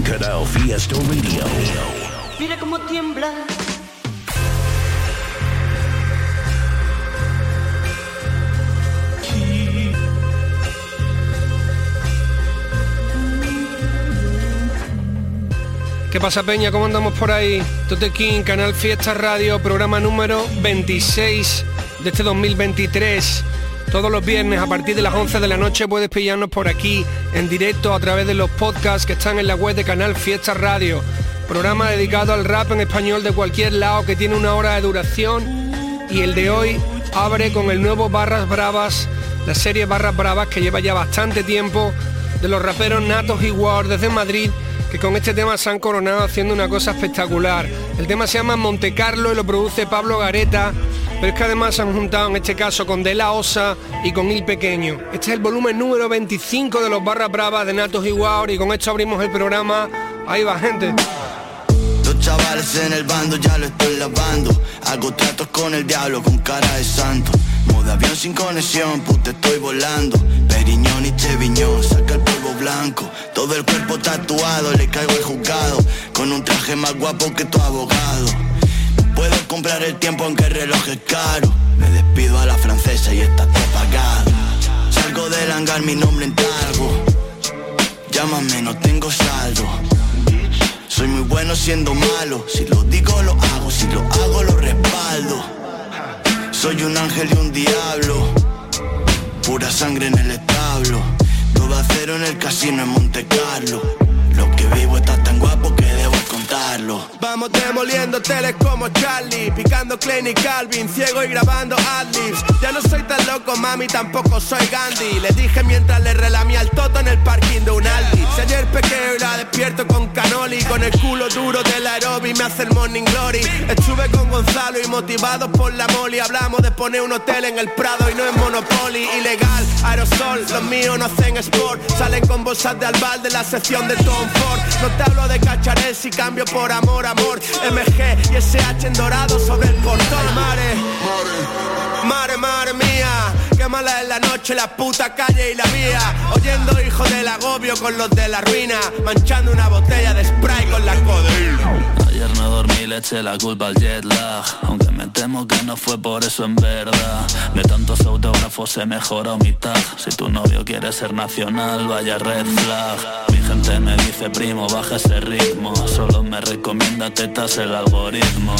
Canal Fiesta Radio. Mira cómo tiembla. ¿Qué pasa Peña? ¿Cómo andamos por ahí? Tote King, Canal Fiesta Radio, programa número 26 de este 2023. Todos los viernes a partir de las 11 de la noche puedes pillarnos por aquí en directo a través de los podcasts que están en la web de Canal Fiesta Radio. Programa dedicado al rap en español de cualquier lado que tiene una hora de duración y el de hoy abre con el nuevo Barras Bravas, la serie Barras Bravas que lleva ya bastante tiempo de los raperos Natos y War desde Madrid que con este tema se han coronado haciendo una cosa espectacular. El tema se llama Monte Carlo y lo produce Pablo Gareta, pero es que además se han juntado en este caso con De La Osa y con Il Pequeño. Este es el volumen número 25 de los Barras Bravas de Natos y y con esto abrimos el programa. Ahí va gente. Chavales en el bando ya lo estoy lavando. Hago tratos con el diablo con cara de santo. Modo avión sin conexión, puta estoy volando. Periñón y Cheviñón, saca el polvo blanco. Todo el cuerpo tatuado, le caigo al juzgado. Con un traje más guapo que tu abogado. Puedo comprar el tiempo aunque el reloj es caro. Me despido a la francesa y está todo pagado. Salgo del hangar, mi nombre en talgo. Llámame, no tengo saldo. Soy muy bueno siendo malo. Si lo digo, lo hago. Si lo hago, lo respaldo. Soy un ángel y un diablo. Pura sangre en el establo. Todo a cero en el casino en Monte Carlo. Lo que vivo está tan guapo que Vamos demoliendo teles como Charlie Picando Klein y Calvin, ciego y grabando adlibs. Ya no soy tan loco, mami, tampoco soy Gandhi. Le dije mientras le relamía el toto en el parking de un Aldi. Si ayer pequeño y despierto con canoli Con el culo duro del aerobi me hace el morning glory. Estuve con Gonzalo y motivados por la moli Hablamos de poner un hotel en el Prado y no en Monopoly. Ilegal, aerosol, los míos no hacen sport. Salen con bolsas de albal de la sección de Tom Ford. No te hablo de cacharés y cambio por amor, amor. MG y SH en dorado sobre el portón. Mare, mare, mare mía. Qué mala es la noche, la puta calle y la vía. Oyendo hijo del agobio con los de la ruina. Manchando una botella de spray con la codeína Ayer no dormí, le eché la culpa al jet lag. Aunque me temo que no fue por eso en verdad. De tantos autógrafos se mejoró mi tag. Si tu novio quiere ser nacional, vaya red flag. Mi gente me dice, primo, baja ese ritmo Solo me recomienda tetas el algoritmo.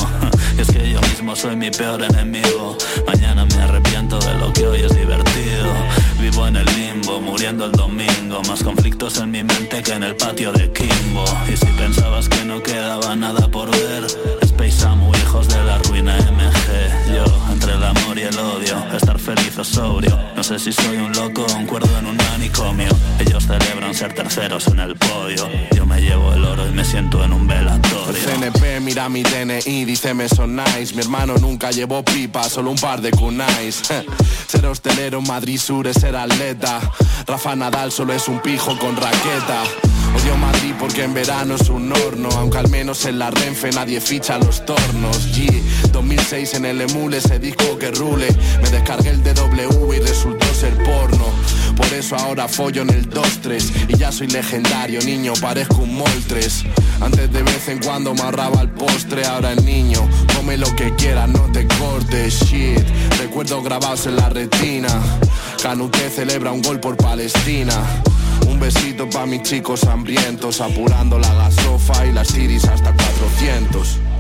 Y es que yo mismo soy mi peor enemigo. Mañana me arrepiento de lo que hoy es divertido Vivo en el limbo, muriendo el domingo. Más conflictos en mi mente que en el patio de Kimbo. Y si pensabas que no quedaba nada por ver Space Samu, hijos de la ruina MG Yo, entre el amor y el odio Estar feliz o sobrio. No sé si soy un loco o un cuerdo en un manicomio. Ellos celebran ser terceros en el podio. Yo me llevo el oro y me siento en un velatorio. CNP mira mi DNI, dice me son nice Mi hermano nunca llevó pipa, solo un par de kunais. Ser hostelero Madrid Sur es ser atleta. Rafa Nadal solo es un pijo con raqueta Odio Madrid porque en verano es un horno. Aunque al menos en la Renfe nadie ficha los tornos. G 2006 en el Emule ese disco que rule. Me descargué el DW y resultó ser porno. Por eso ahora follo en el 2-3 Y ya soy legendario, niño, parezco un moltres. Antes de vez en cuando me ahorraba el postre Ahora el niño, come lo que quieras, no te cortes Shit, recuerdos grabados en la retina. Canute celebra un gol por Palestina un besito pa' mis chicos hambrientos, apurando la gasofa y las tiris hasta 400.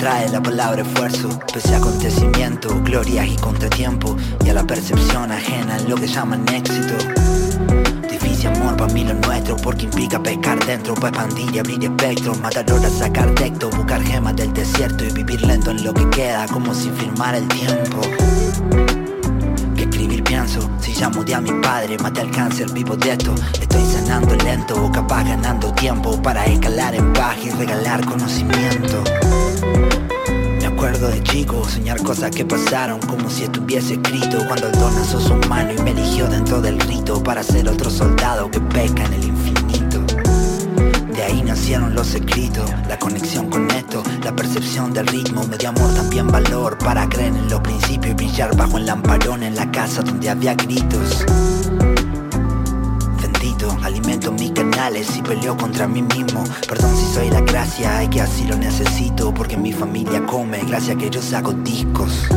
Trae la palabra esfuerzo, pese a acontecimientos, glorias y contratiempo, y a la percepción ajena en lo que llaman éxito. Difícil amor para mí lo nuestro, porque implica pescar dentro, pa' expandir y abrir espectro, matar horas, sacar texto, buscar gemas del desierto y vivir lento en lo que queda, como sin firmar el tiempo. Que escribir pienso, si ya mudé a mi padre, maté al cáncer, vivo de esto, estoy sanando lento, capaz ganando tiempo para escalar en paz y regalar conocimiento. De chico, soñar cosas que pasaron como si estuviese escrito. Cuando el don lanzó su mano y me eligió dentro del rito Para ser otro soldado que pesca en el infinito. De ahí nacieron los escritos, la conexión con esto La percepción del ritmo, me dio amor también valor Para creer en los principios y brillar bajo el lamparón En la casa donde había gritos alimento mis canales y peleo contra mí mismo. Perdón si soy la gracia, hay que así lo necesito. Porque mi familia come, gracias que yo saco discos.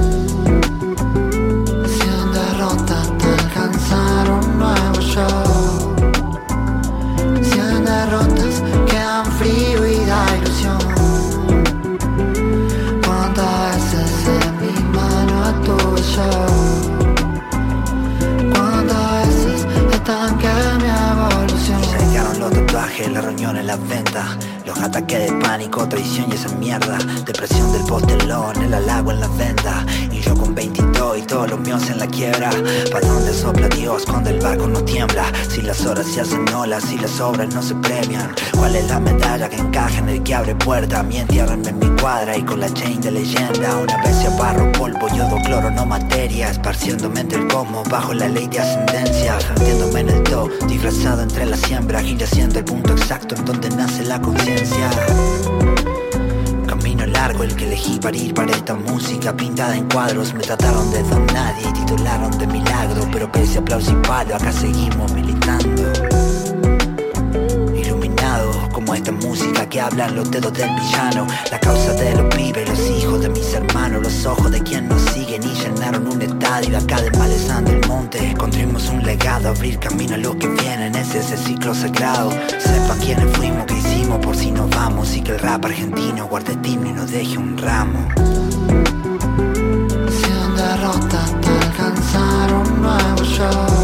Cien derrotas te alcanzar un nuevo show. Cien derrotas quedan frío en las ventas. Los ataques de pánico, traición y esa mierda. Depresión del postelón, el halago en las ventas. Y yo con 22 y todos los míos en la quiebra. ¿Pa' dónde sopla Dios cuando el barco no tiembla? Si las horas se hacen olas, si las obras no se premian. ¿Cuál es la medalla que encaja en el que abre puerta? Mi entiérrenme en mi cuadra y con la chain de leyenda. Una vez se barro, polvo, yodo, cloro, no materia. Esparciéndome entre el cosmos bajo la ley de ascendencia. Vertiéndome en el do, disfrazado entre las siembras. Y haciendo el punto exacto en donde nace la conciencia. El que elegí para ir para esta música pintada en cuadros. Me trataron de don nadie y titularon de milagro. Pero pese aplauso y palo, acá seguimos militando. Iluminados como esta música que hablan los dedos del villano. La causa de los pibes, los hijos de mis hermanos, los ojos de quien nos siguen y llenaron un estadio acá de Malezán del Monte. Construimos un legado, abrir camino a los que vienen, ese es el ciclo sagrado. Sepan quiénes fuimos, hicimos por si nos vamos y que el rap argentino guarde timno y nos deje un ramo. Cien derrotas te alcanzar un nuevo show.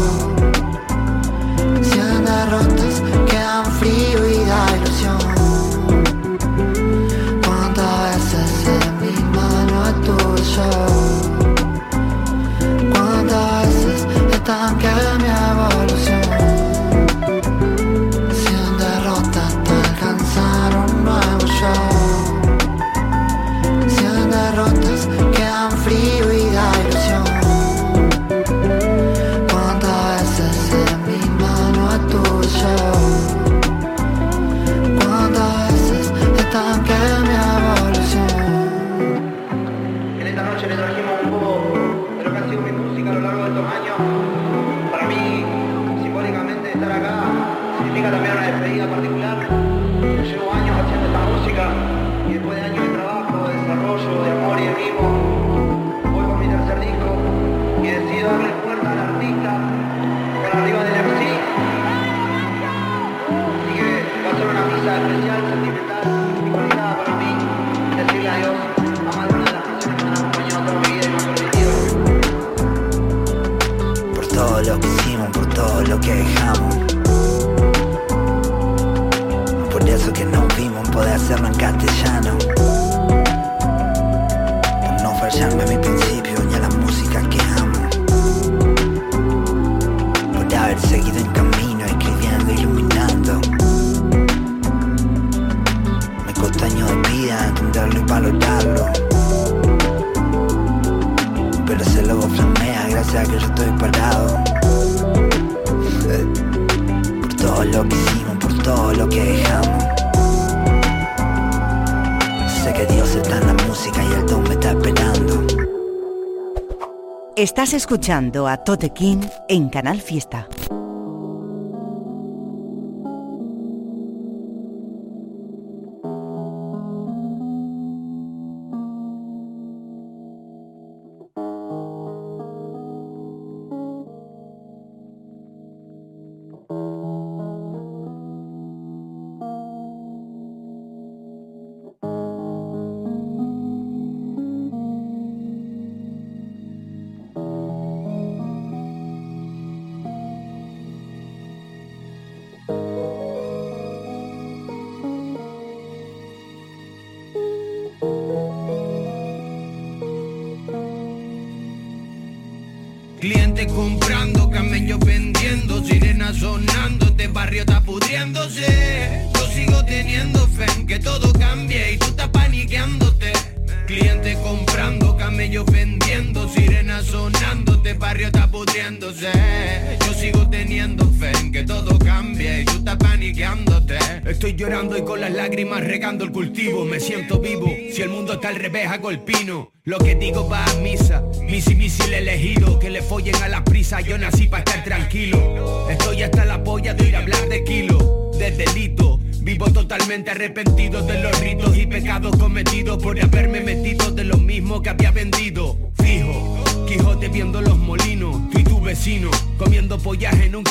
Pero ese logo flamea gracias a que yo estoy parado. Por todo lo que hicimos, por todo lo que dejamos. Sé que Dios está en la música y el don me está esperando. Estás escuchando a Tote King en Canal Fiesta. Está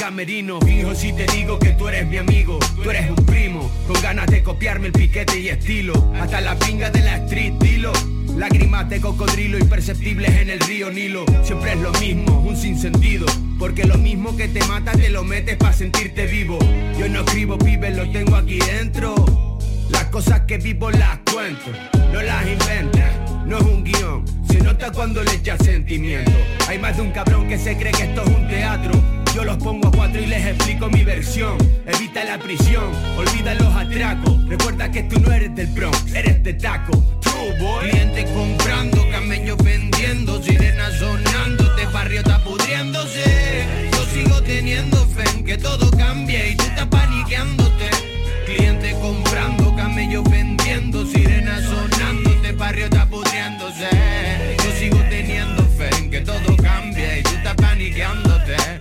camerino. Fijo si te digo que tú eres mi amigo, tú eres un primo, con ganas de copiarme el piquete y estilo. Hasta la pinga de la street, dilo. Lágrimas de cocodrilo imperceptibles en el río Nilo. Siempre es lo mismo, un sinsentido. Porque lo mismo que te mata te lo metes para sentirte vivo. Yo no escribo pibes, lo tengo aquí dentro. Las cosas que vivo las cuento, no las invento. No es un guion, se nota cuando le echas sentimiento. Hay más de un cabrón que se cree que esto es un teatro. Yo los pongo a cuatro y les explico mi versión. Evita la prisión, olvida los atracos. Recuerda que tú no eres del Bronx, eres de taco. True boy. Clientes comprando, camellos vendiendo, sirenas sonando, este barrio está pudriéndose. Yo sigo teniendo fe en que todo cambie y tú estás paniqueándote. Clientes comprando, camellos vendiendo, sirenas sonando, este barrio está pudriéndose. Yo sigo teniendo fe en que todo cambie y tú estás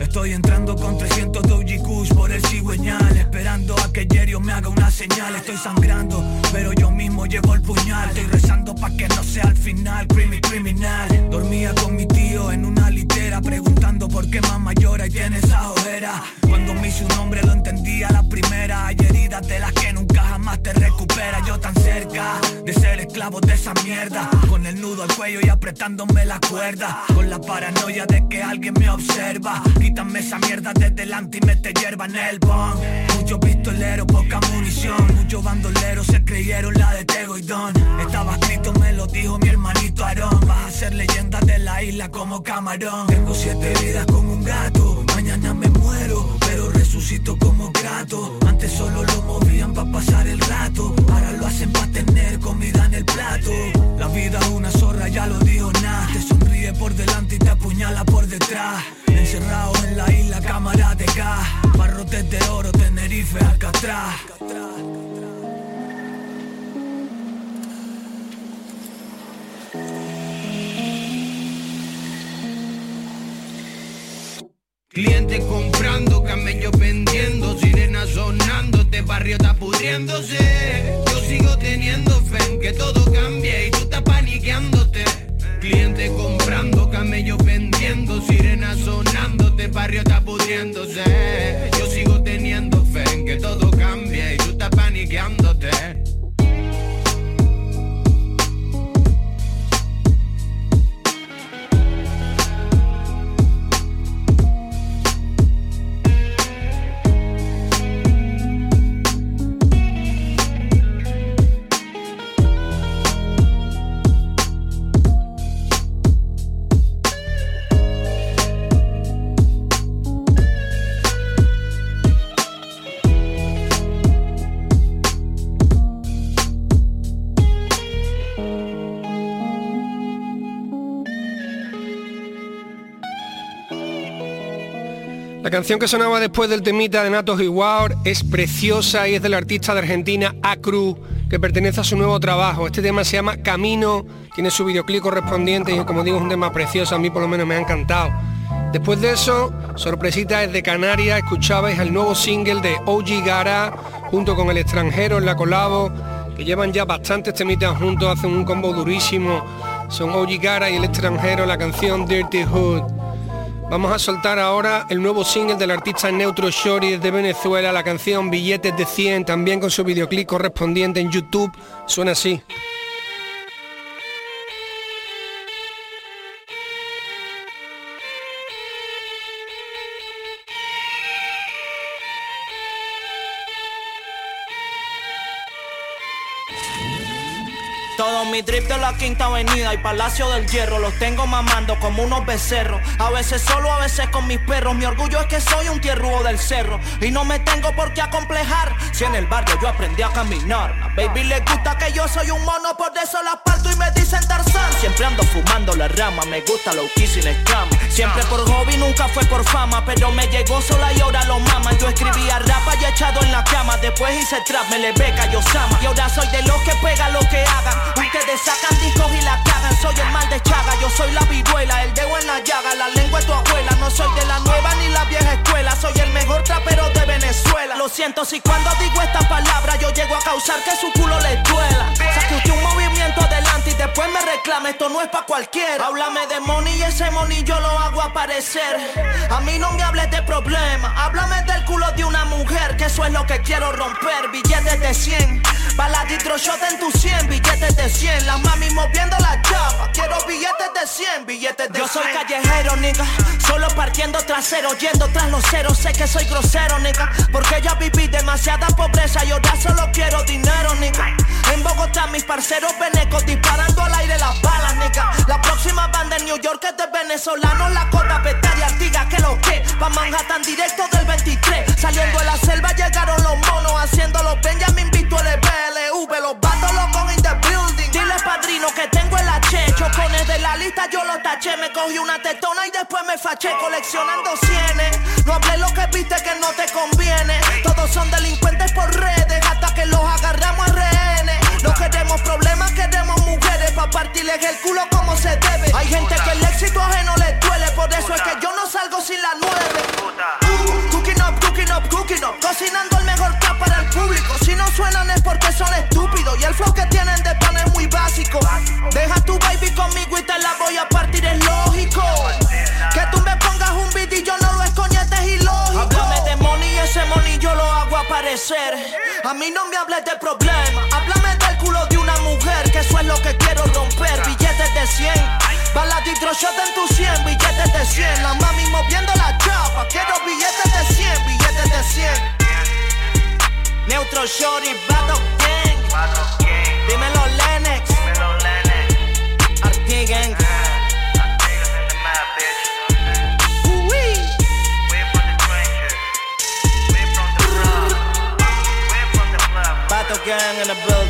Estoy entrando con 300 Doji por el cigüeñal Esperando a que Jerio me haga una señal. Estoy sangrando, pero yo mismo llevo el puñal. Estoy rezando pa' que no sea al final Creamy criminal. Dormía con mi tío en una litera Preguntando por qué mamá llora y tiene esa ojera. Cuando me hice un hombre lo entendía la primera. Hay heridas de las que nunca jamás te recuperas. Yo tan cerca de ser esclavo de esa mierda. Con el nudo al cuello y apretándome la cuerda. Con la paranoia de que alguien me observa. Quítame esa mierda de delante y mete hierba en el bong. Muchos pistoleros, poca munición. Muchos bandoleros se creyeron la de Tego y Don Estaba escrito, me lo dijo mi hermanito Aarón. Vas a ser leyenda de la isla como camarón. Tengo siete vidas como un gato. Mañana me muero, pero resucito como grato. Antes solo lo movían para pasar el rato. Ahora lo hacen para tener comida en el plato Encerrado en la isla, cámara de gas Barrotes de oro, Tenerife, Alcatraz Clientes comprando, camellos vendiendo, sirenas sonando, este barrio está pudriéndose. Yo sigo teniendo fe en que todo cambie y tú estás paniqueándote. Clientes comprando, camellos vendiendo, sirenas sonando, este barrio está pudriéndose. Yo sigo teniendo fe en que todo cambie y tú estás paniqueándote. Canción que sonaba después del temita de Natos Wow es preciosa y es del artista de Argentina Acru, que pertenece a su nuevo trabajo. Este tema se llama Camino, tiene su videoclip correspondiente y como digo es un tema precioso, a mí por lo menos me ha encantado. Después de eso, sorpresita desde Canarias, escuchabais el nuevo single de OG Gara junto con el extranjero en la colabo, que llevan ya bastantes temitas juntos, hacen un combo durísimo. Son OG Gara y el extranjero, la canción Dirty Hood. Vamos a soltar ahora el nuevo single del artista Neutro Shorty desde Venezuela, la canción Billetes de 100, también con su videoclip correspondiente en YouTube. Suena así. Mi drip de la quinta avenida y Palacio del Hierro los tengo mamando como unos becerros. A veces solo, a veces con mis perros. Mi orgullo es que soy un tierrugo del cerro y no me tengo por qué acomplejar. Si en el barrio yo aprendí a caminar. A baby le gusta que yo soy un mono, por eso la parto y me dicen Tarzán. Siempre ando fumando la rama, me gusta lo que sin escama. Siempre por hobby, nunca fue por fama, pero me llegó sola y ahora lo mama. Yo escribía rapa y echado en la cama, después hice trap, me le beca, yo sama. Y ahora soy de los que pega lo que hagan. Ustedes sacan discos y la cagan, soy el mal de chaga, yo soy la viruela, el dedo en la llaga, la lengua de tu abuela. No soy de la nueva ni la vieja escuela, soy el mejor trapero de Venezuela. Lo siento si cuando digo estas palabras yo llego a causar que su culo le duela. Saque usted un movimiento adelante y después me reclame, esto no es pa' cualquiera. Háblame de money y ese money yo lo hago aparecer. A mí no me hables de problema, háblame del culo de una mujer, que eso es lo que quiero romper. Billetes de 100, baladitro shot en tu 100, billetes de 100. Las mami moviendo la chapa, quiero billetes de 100, billetes de 100. Yo soy callejero, nigga, solo partiendo trasero, yendo tras los ceros. Sé que soy grosero, nigga, porque ya viví demasiada pobreza y ahora solo quiero dinero, nigga. En Bogotá mis parceros venecos disparando al aire las balas, nigga. La próxima banda en New York es de venezolanos, la corda y artiga que lo que. Pa' Manhattan directo del 23. Saliendo de la selva llegaron los monos, haciendo los me invito el BLV, los locos in the building. Dile padrino que tengo taché. Me cogí una tetona y después me faché coleccionando cienes. No hablé lo que viste que no te conviene. Todos son delincuentes por redes hasta que los agarramos a rehenes. No queremos problemas, queremos mujeres pa' partirles el culo como se debe. Hay gente que el éxito ajeno les duele, por eso es que yo no salgo sin la nueve. Cooking up, cooking up, cooking up, cocinando el mejor trap para el público. Si no suenan es porque son estúpidos y el flow que tienen de pan es muy básico. Deja A mí no me hables de problema, háblame del culo de una mujer, que eso es lo que quiero romper. Billetes de 100, baladitro shot en tu 100, billetes de 100. La mami moviendo la chapa, quiero billetes de 100, billetes de 100. Neutro Shorty, Battle Gang. Gang in the building.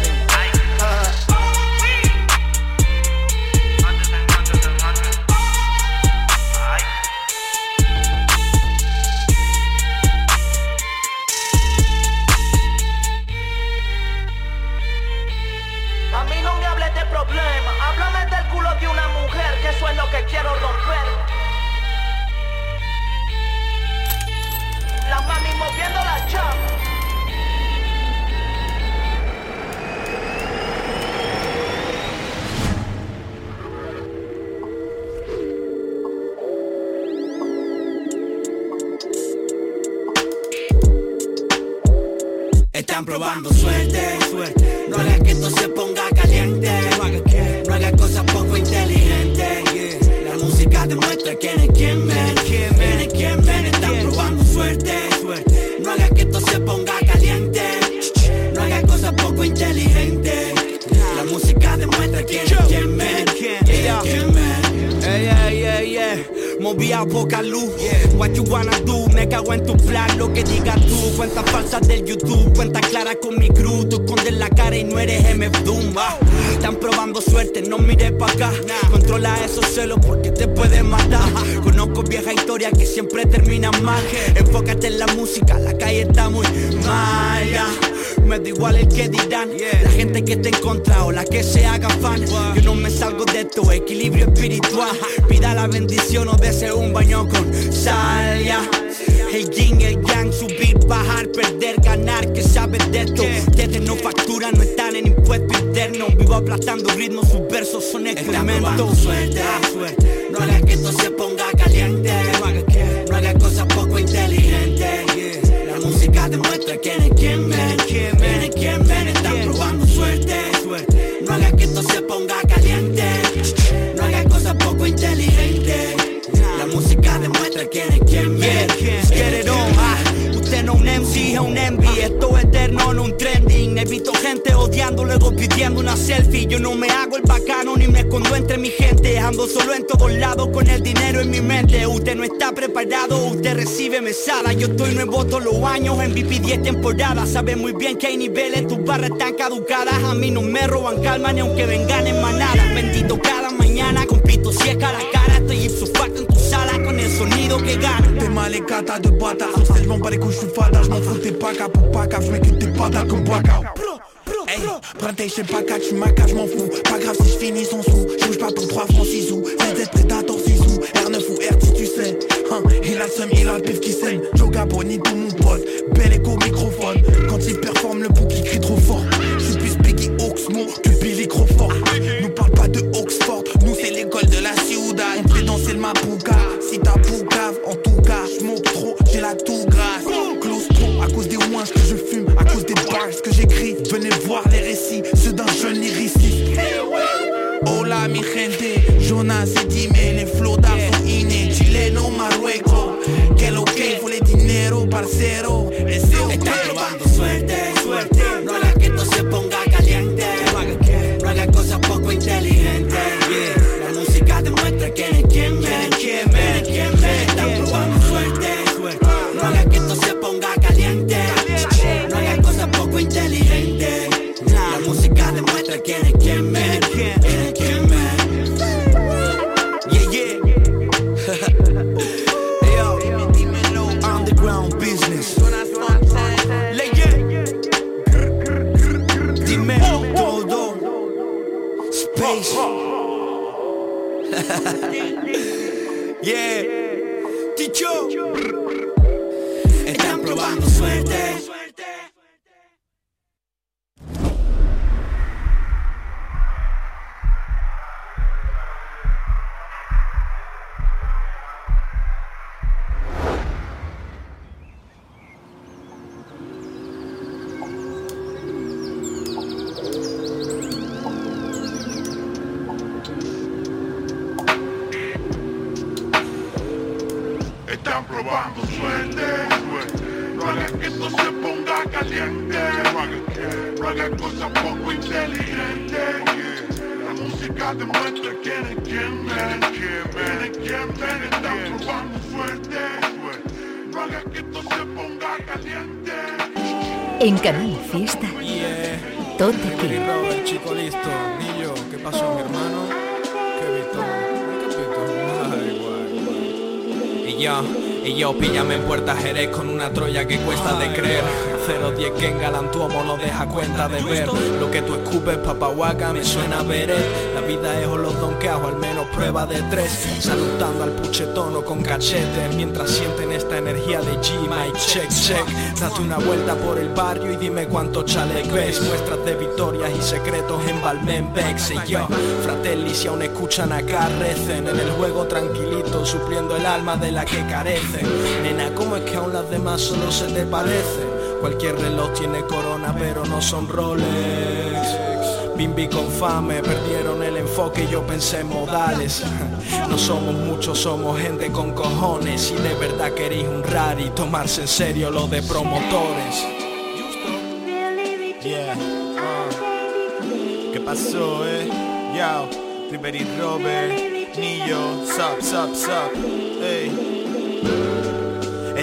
Están probando suerte, suerte. No hagas que esto se ponga caliente. No hagas que, no hagas cosas poco inteligentes. La música demuestra quién es quién, ven. Quién es quién, ven. Están probando suerte, suerte. No hagas que esto se ponga caliente. No hagas cosas poco inteligentes. La música demuestra quién es quién, ven. Quién es quién, ven. Yeah, yeah, yeah. Movía poca luz. What you wanna do? Me cago en tu plan, lo que digas tú. Cuentas falsas del YouTube, cuentas claras con mi cruz. Tú escondes la cara y no eres MF Doom. ah. Están probando suerte, no mires pa' acá. Controla esos celos porque te pueden matar. Conozco vieja historia que siempre terminan mal. Enfócate en la música, la calle está muy mal. Me da igual el que dirán La gente que te en contra o la que se haga fan Yo no me salgo de esto, equilibrio espiritual Pida la bendición o dese un baño con sal ya. El yin, el yang, subir, bajar, perder, ganar, que sabes de esto Ustedes no facturan, no están en impuesto interno Vivo aplastando ritmos, sus versos son excrementos suerte, suerte. No hagas que esto se ponga caliente. No hagas que, no hagas cosas poco inteligentes. La música demuestra quién es. Quién un envy Esto es eterno, no un trending Evito gente odiando, luego pidiendo una selfie. Yo no me hago el bacano ni me escondo entre mi gente. Ando solo en todos lados con el dinero en mi mente. Usted no está preparado, usted recibe mesada. Yo estoy nuevo todos los años en VIP 10 temporadas. Sabe muy bien que hay niveles, tus barras están caducadas. A mí no me roban calma ni aunque vengan en T'es mal les gata de bata. Hostel, je m'en bats les couilles, je suis fada. Je m'en fous t'es pas cap pour pas cap Je m'écoute tes patas comme Bacao Hey, Printemps, je pas catch, je ma je m'en fous. Pas grave si je finis son sou Je pas pour 3 francs 6 sous. ZZ Predator 6 sous. R9 ou RT tu sais. Hein, Il a seum, il a le pif qui saigne. Joga bonito mon pote. Bel écho microphone. Quand il performe le bouc il crie trop fort. Je suis plus Biggie Oxmo que Billy Crawford no hagas cosas poco inteligentes. yeah. La música demuestra quién es quién, man. quién, man. es quién, man. Están probando suerte, suerte. No hagas que esto se ponga caliente. En Canal Fiesta. Tote King. Robert, chico listo. Niño, ¿qué pasó, mi hermano? ¿Qué visto? ¿Qué visto? Y yo, y yo, píllame en Puerta Jerez con una Troya que cuesta de creer. 010 que en Galantuomo no deja cuenta de ver. Lo que tú escupes, papahuaca, me suena a ver. La vida es o los donkeados, al menos prueba de tres. Saludando al puchetono con cachetes. Mientras sienten esta energía de G, Mike, check, check. Date una vuelta por el barrio y dime cuántos chales ves. Muestras de victorias y secretos en Balmenbex. Y yo, fratelli, si aún escuchan acá, recen. En el juego tranquilito, supliendo el alma de la que carecen. Nena, ¿cómo es que aún las demás solo se te parecen? Cualquier reloj tiene corona, pero no son Rolex. Bimbi con fame, perdieron el enfoque y yo pensé en modales. No somos muchos, somos gente con cojones. Y de verdad queréis un rari, tomarse en serio lo de promotores. Yeah, uh. ¿Qué pasó, eh? Yo, Riveri Robert, Nillo, sup, sup, sup, ey.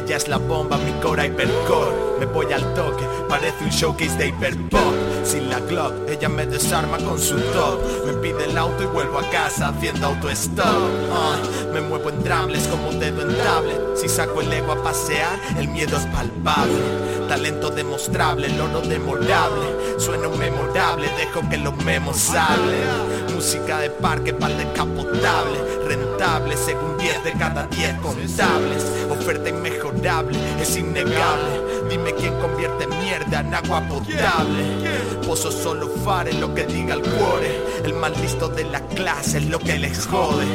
Ella es la bomba, mi cora hipercore Me voy al toque, parece un showcase de hiperpop Sin la Glock, ella me desarma con su top. Me pide el auto y vuelvo a casa haciendo autostop. Me muevo en trambles como dedo en tablet Si saco el ego a pasear, el miedo es palpable. Talento demostrable, el oro demorable Sueno memorable, dejo que los memos hablen Música de parque para el descapotable. Rentable según 10 de cada 10 contables. Oferta inmejorable, es innegable. Dime quién convierte mierda en agua potable Pozo solo fare lo que diga el cuore. El más listo de la clase es lo que les jode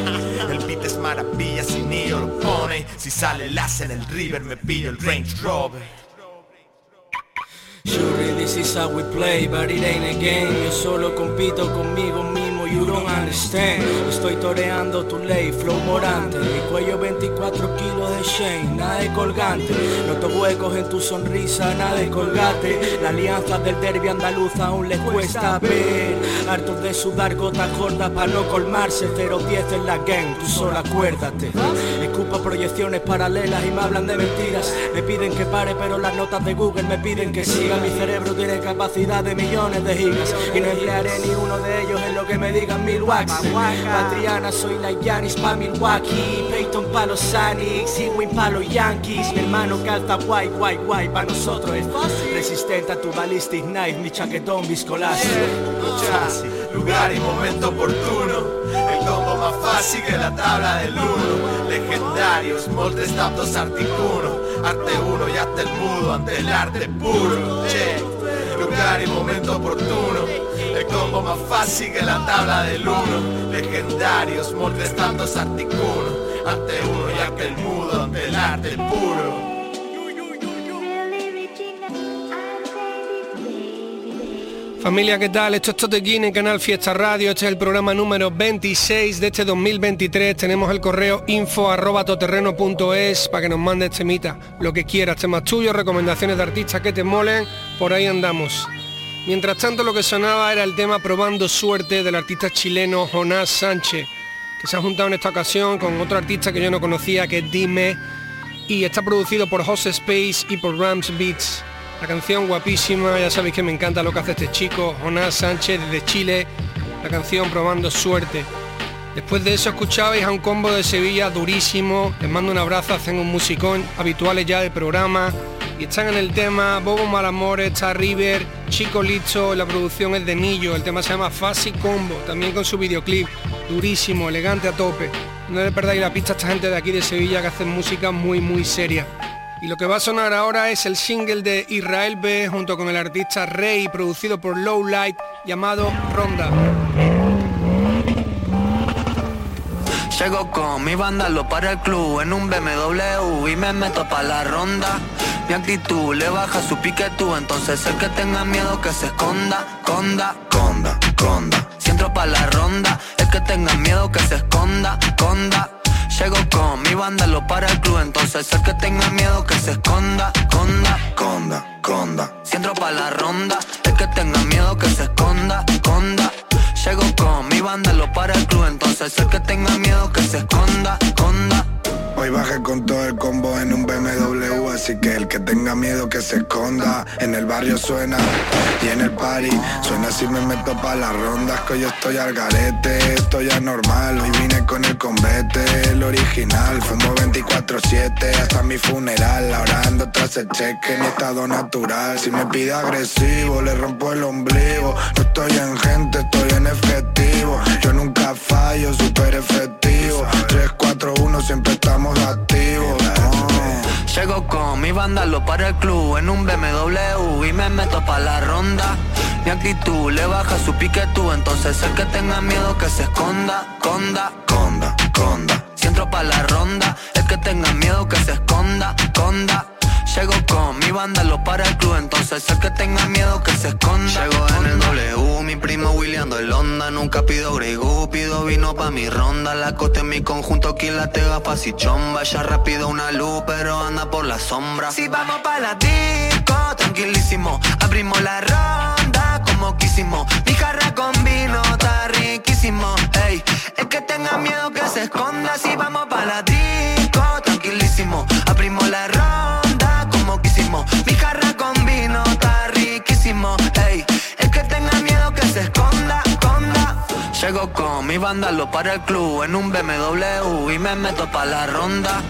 El beat es maravilla si Nio lo pone. Si sale el as en el river me pillo el Range Rover. Surely this is how we play, but it ain't a game. Yo solo compito conmigo you don't understand. Estoy toreando tu ley, flow morante. Mi cuello 24 kilos de Shane, nada de colgante. Noto huecos en tu sonrisa, nada de colgate. La alianza del derby andaluz aún les cuesta ver. Hartos de sudar gotas gordas para no colmarse. 0-10 en la gang, tú solo acuérdate Escupa proyecciones paralelas y me hablan de mentiras. Me piden que pare pero las notas de Google me piden que siga. Mi cerebro tiene capacidad de millones de gigas. Y no emplearé ni uno de ellos en lo que me digan mil wax Patriana, soy la Yanis pa' Milwaukee Peyton pa' los Sonics, Win pa' los Yankees. Mi hermano calza guay, guay, guay Pa' nosotros es resistente a tu ballistic knife Mi chaquetón viscolástico Lugar y momento oportuno. El más fácil que la tabla del uno. Legendarios, moldes taptos articuno. Arte uno y hasta el mudo ante el arte puro. Che, lugar y momento oportuno. El combo más fácil que la tabla del uno. Legendarios, moldes tantos articuno. Ante uno y hasta el mudo ante el arte puro Familia, ¿qué tal? Esto es Totequín en Canal Fiesta Radio. Este es el programa número 26 de este 2023. Tenemos el correo info arroba para que nos mandes temita, lo que quieras, temas tuyos, recomendaciones de artistas que te molen. Por ahí andamos. Mientras tanto, lo que sonaba era el tema Probando Suerte del artista chileno Jonás Sánchez, que se ha juntado en esta ocasión con otro artista que yo no conocía, que es Dime, y está producido por Jose Space y por Rams Beats. La canción guapísima, ya sabéis que me encanta lo que hace este chico, Jonás Sánchez desde Chile, la canción Probando Suerte. Después de eso escuchabais a un combo de Sevilla durísimo, les mando un abrazo, hacen un musicón habituales ya del programa y están en el tema Bobo Malamore, está River, Chico Licho, la producción es de Nillo, el tema se llama Fasi Combo, también con su videoclip, durísimo, elegante a tope. No le perdáis la pista a esta gente de aquí de Sevilla que hacen música muy muy seria. Y lo que va a sonar ahora es el single de Israel B junto con el artista Rey, producido por Low Light, llamado Ronda. Llego con mi banda, lo para el club en un BMW y me meto pa' la ronda. Mi actitud le baja su pique tú, entonces el que tenga miedo que se esconda, conda, conda, conda. Si entro pa' la ronda, el que tenga miedo que se esconda, conda. Llego con mi banda, lo para el club, entonces el que tenga miedo que se esconda, conda, conda, conda. Si entro pa' la ronda, el que tenga miedo que se esconda, conda. Llego con mi banda, lo para el club, entonces el que tenga miedo que se esconda, conda. Hoy bajé con todo el combo en un BMW, así que el que tenga miedo que se esconda. En el barrio suena y en el party suena si me meto pa' las rondas, que yo estoy al garete, estoy anormal. Hoy vine con el convete, el original, fumo 24-7 hasta mi funeral. Ahora tras el cheque en estado natural. Si me pide agresivo, le rompo el ombligo. No estoy en gente, estoy en efectivo. Yo nunca fallo, súper efectivo. 3, 4, 1, siempre estamos activos. Llego con mi banda, lo para el club en un BMW y me meto pa' la ronda. Mi actitud le baja su pique tú, entonces el que tenga miedo que se esconda, conda, conda, conda. Si entro pa' la ronda, el que tenga miedo que se esconda, conda. Llego con mi banda, lo para el club, entonces el que tenga miedo que se esconda. Llego en el W, mi primo William el Honda, nunca pido Gregu, pido vino pa' mi ronda. La cote en mi conjunto, quien la te gafas y chomba. Ya rápido una luz, pero anda por la sombra. Si vamos pa' la disco, tranquilísimo, abrimos la ronda como quisimos. Mi jarra con vino está riquísimo, ey. El que tenga miedo que se esconda, si vamos pa' la disco, tranquilísimo, abrimos la ronda Llego con mi banda, lo para el club en un BMW y me meto pa' la ronda.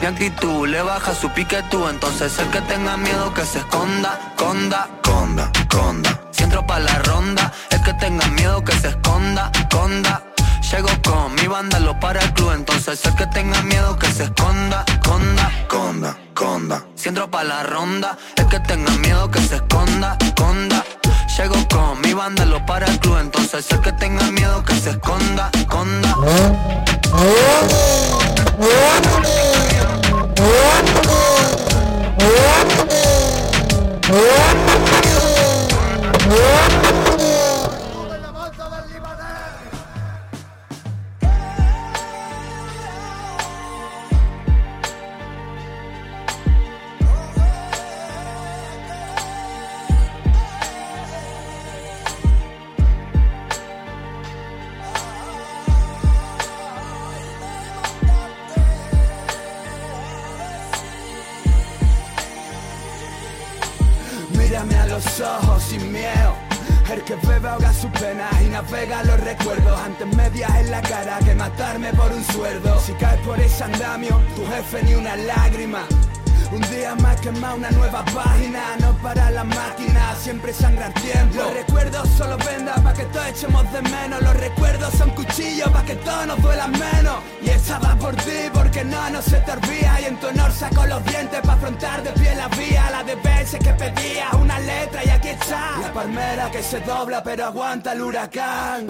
Mi actitud le baja su pique tú, entonces el que tenga miedo que se esconda, conda, conda, conda. Si entro pa' la ronda, el que tenga miedo que se esconda, conda. Llego con mi banda, lo para el club, entonces el que tenga miedo que se esconda, conda, conda, conda. Si entro pa' la ronda, el que tenga miedo que se esconda, conda. Llego con mi banda, lo para el club, entonces el que tenga miedo que se esconda, conda.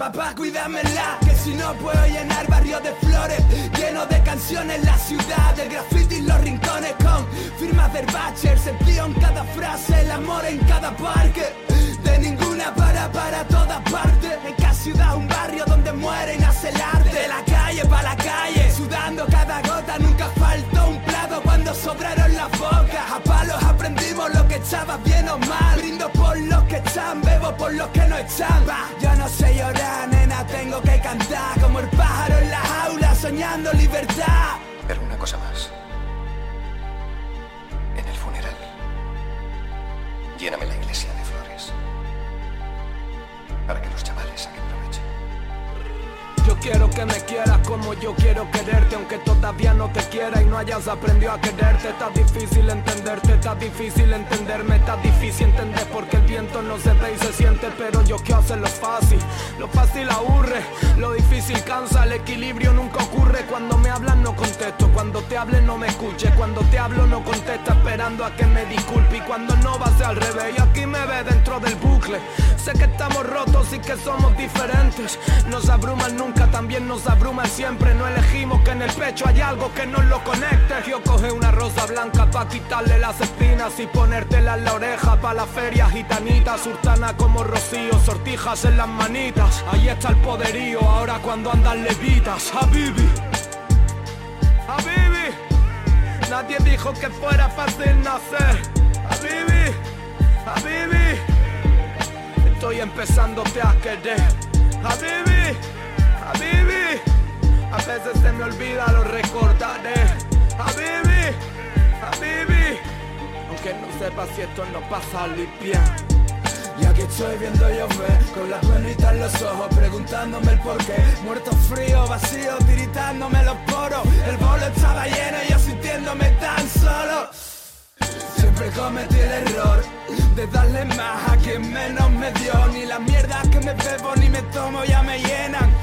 Papá cuídamela, que si no puedo quiero que me quieras como yo quiero quererte Aunque todavía no te quiera y no hayas aprendido a quererte. Está difícil entenderte, está difícil entenderme Está difícil entender porque el viento no se ve y se siente Pero yo quiero hacerlo fácil, lo fácil aburre Lo difícil cansa, el equilibrio nunca ocurre. Cuando me hablan no contesto, cuando te hablen no me escuche Cuando te hablo no contesta esperando a que me disculpe. Y cuando no va a ser al revés y aquí me ve dentro del bucle. Sé que estamos rotos y que somos diferentes Nos abruman nunca también nos abruma siempre. No elegimos que en el pecho hay algo que nos lo conecte. Yo coge una rosa blanca pa' quitarle las espinas y ponértela en la oreja pa' la feria gitanita. Sultana como rocío, sortijas en las manitas. Ahí está el poderío, ahora cuando andan levitas. Habibi, Habibi, nadie dijo que fuera fácil nacer. Habibi, Habibi, estoy empezándote a querer. Habibi. A veces se me olvida, lo recordaré. Habibi, Habibi, aunque no sepa si esto no pasa a bien. Y aquí estoy viendo llover, con las venitas en los ojos, preguntándome el porqué. Muerto frío, vacío, tiritándome los poros. El bolo estaba lleno y yo sintiéndome tan solo. Siempre cometí el error. De darle más a quien menos me dio. Ni las mierdas que me bebo ni me tomo ya me llenan.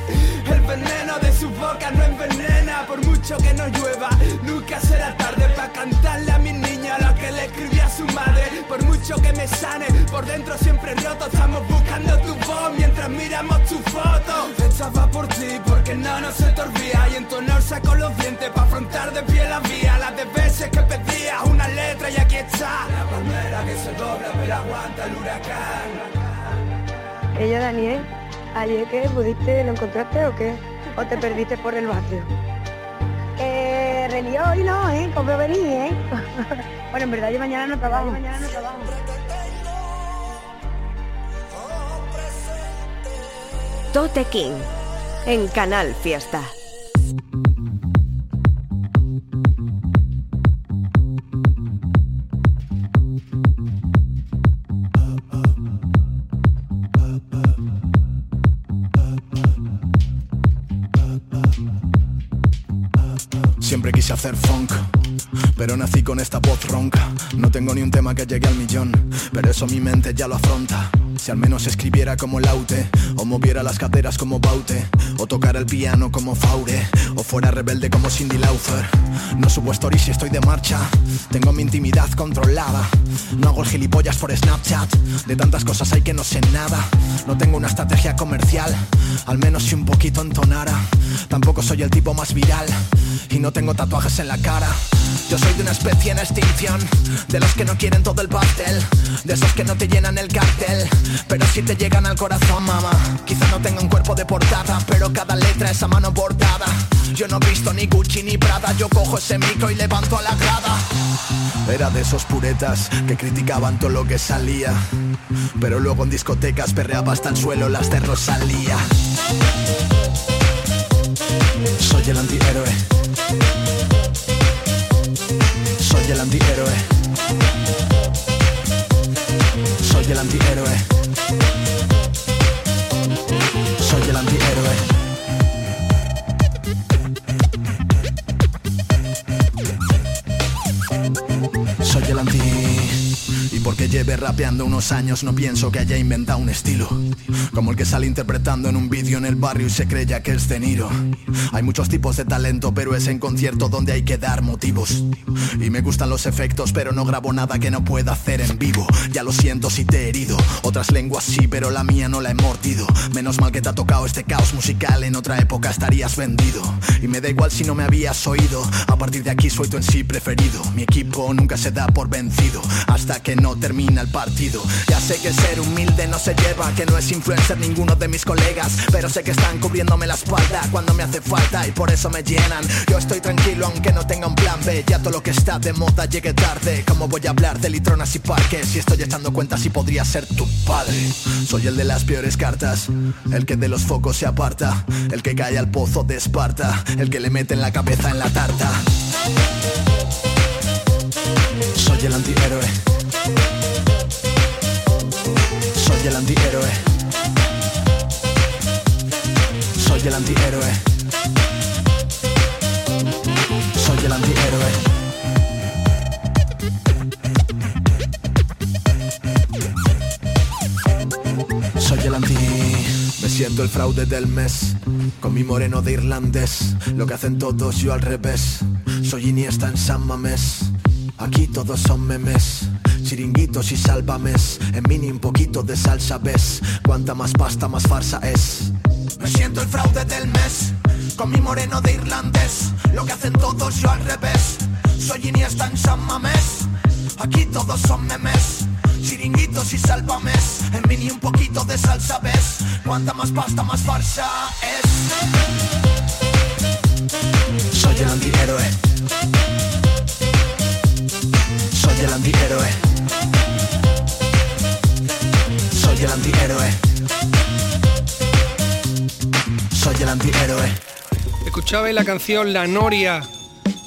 El veneno de su boca no envenena. Por mucho que no llueva Nunca será tarde para cantarle a mi niña Lo que le escribí a su madre. Por mucho que me sane Por dentro siempre roto. Estamos buscando tu voz Mientras miramos tu foto. Estaba por ti porque no nos olvida. Y en tu honor saco los dientes Para afrontar de pie la vía. Las de veces que pedías una letra y aquí está La palmera que se dobla pero aguanta el huracán Ella Daniel ¿Ayer qué? ¿Pudiste, lo encontraste o qué? ¿O te perdiste por el barrio? Eh, relió hoy no, ¿eh? ¿Cómo venir, eh? bueno, en verdad yo mañana no trabajo. Mañana no trabajo. Tote King, en Canal Fiesta. Nací con esta voz ronca. No tengo ni un tema que llegue al millón, pero eso mi mente ya lo afronta. Si al menos escribiera como Laute, o moviera las caderas como Baute, o tocara el piano como Faure, o fuera rebelde como Cindy Laufer. No subo stories si estoy de marcha, tengo mi intimidad controlada. No hago el gilipollas por Snapchat, de tantas cosas hay que no sé nada. No tengo una estrategia comercial, al menos si un poquito entonara. Tampoco soy el tipo más viral, y no tengo tatuajes en la cara. Yo soy una especie en extinción, de los que no quieren todo el pastel, de esos que no te llenan el cartel, pero si te llegan al corazón, mamá. Quizá no tenga un cuerpo de portada, pero cada letra es a mano bordada. Yo no he visto ni Gucci ni Prada, yo cojo ese micro y levanto a la grada. Era de esos puretas que criticaban todo lo que salía, pero luego en discotecas perreaba hasta el suelo las de Rosalía. Soy el antihéroe. Soy el antihéroe. Soy el antihéroe. Soy el antihéroe. Rapeando unos años no pienso que haya inventado un estilo. Como el que sale interpretando en un vídeo en el barrio y se cree que es de Niro. Hay muchos tipos de talento pero es en concierto donde hay que dar motivos. Y me gustan los efectos pero no grabo nada que no pueda hacer en vivo. Ya lo siento si te he herido. Otras lenguas sí pero la mía no la he mordido. Menos mal que te ha tocado este caos musical En otra época estarías vendido. Y me da igual si no me habías oído. A partir de aquí soy tu en sí preferido. Mi equipo nunca se da por vencido. Hasta que no termina el partido. Ya sé que ser humilde no se lleva Que no es influencer ninguno de mis colegas Pero sé que están cubriéndome la espalda Cuando me hace falta y por eso me llenan. Yo estoy tranquilo aunque no tenga un plan B Ya todo lo que está de moda llegue tarde. Como voy a hablar de litronas y parques Si estoy echando cuentas si podría ser tu padre Soy el de las peores cartas El que de los focos se aparta El que cae al pozo de Esparta El que le mete en la cabeza en la tarta. Soy el antihéroe. Soy el antihéroe. Soy el antihéroe. Soy el antihéroe. Soy el anti... Me siento el fraude del mes. Con mi moreno de irlandés. Lo que hacen todos yo al revés. Soy Iniesta en San Mamés. Aquí todos son memes, chiringuitos y sálvames. En mini un poquito de salsa ves. Cuanta más pasta, más farsa es. Me siento el fraude del mes, con mi moreno de irlandés. Lo que hacen todos yo al revés. Soy Iniesta en San Mamés. Aquí todos son memes, chiringuitos y sálvames. En mini un poquito de salsa ves. Cuanta más pasta, más farsa es. Soy el antihéroe. Soy el antihéroe. Soy el antihéroe. La canción La Noria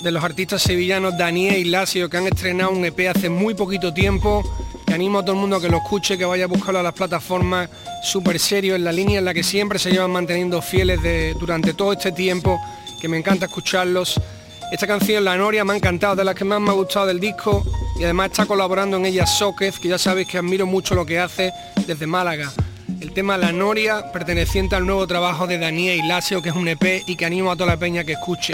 de los artistas sevillanos Daniel y Lasio que han estrenado un EP hace muy poquito tiempo. Que animo a todo el mundo a que lo escuche, que vaya a buscarlo a las plataformas súper serio, en la línea en la que siempre se llevan manteniendo fieles de, durante todo este tiempo, que me encanta escucharlos. Esta canción, La Noria, me ha encantado, de las que más me ha gustado del disco y además está colaborando en ella Soquez, que ya sabéis que admiro mucho lo que hace desde Málaga. El tema La Noria, perteneciente al nuevo trabajo de Daniel Lasio, que es un EP y que animo a toda la peña que escuche.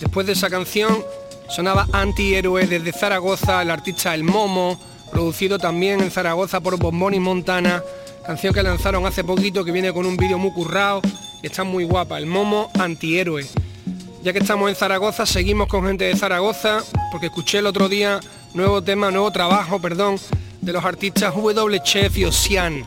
Después de esa canción sonaba Antihéroe desde Zaragoza, el artista El Momo, producido también en Zaragoza por Bombón y Montana, canción que lanzaron hace poquito que viene con un vídeo muy currado y está muy guapa, El Momo Antihéroe. Ya que estamos en Zaragoza, seguimos con gente de Zaragoza, porque escuché el otro día nuevo tema, nuevo trabajo, perdón, de los artistas W Chef y Ocean.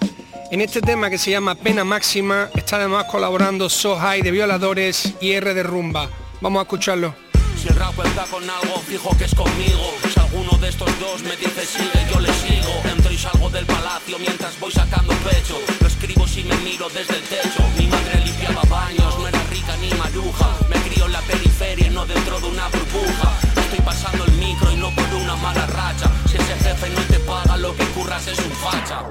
En este tema que se llama Pena Máxima está además colaborando So High de Violadores y R de Rumba. Vamos a escucharlo. Si el rap está con algo, fijo que es conmigo. Si alguno de estos dos me dice sigue, yo le sigo. Entro y salgo del palacio mientras voy sacando pecho. Lo escribo si me miro desde el techo. Mi madre limpiaba baños, no era rica ni maruja. Crío en la periferia, no dentro de una burbuja. Estoy pasando el micro y no por una mala racha. Si ese jefe no te paga, lo que curras es un facha.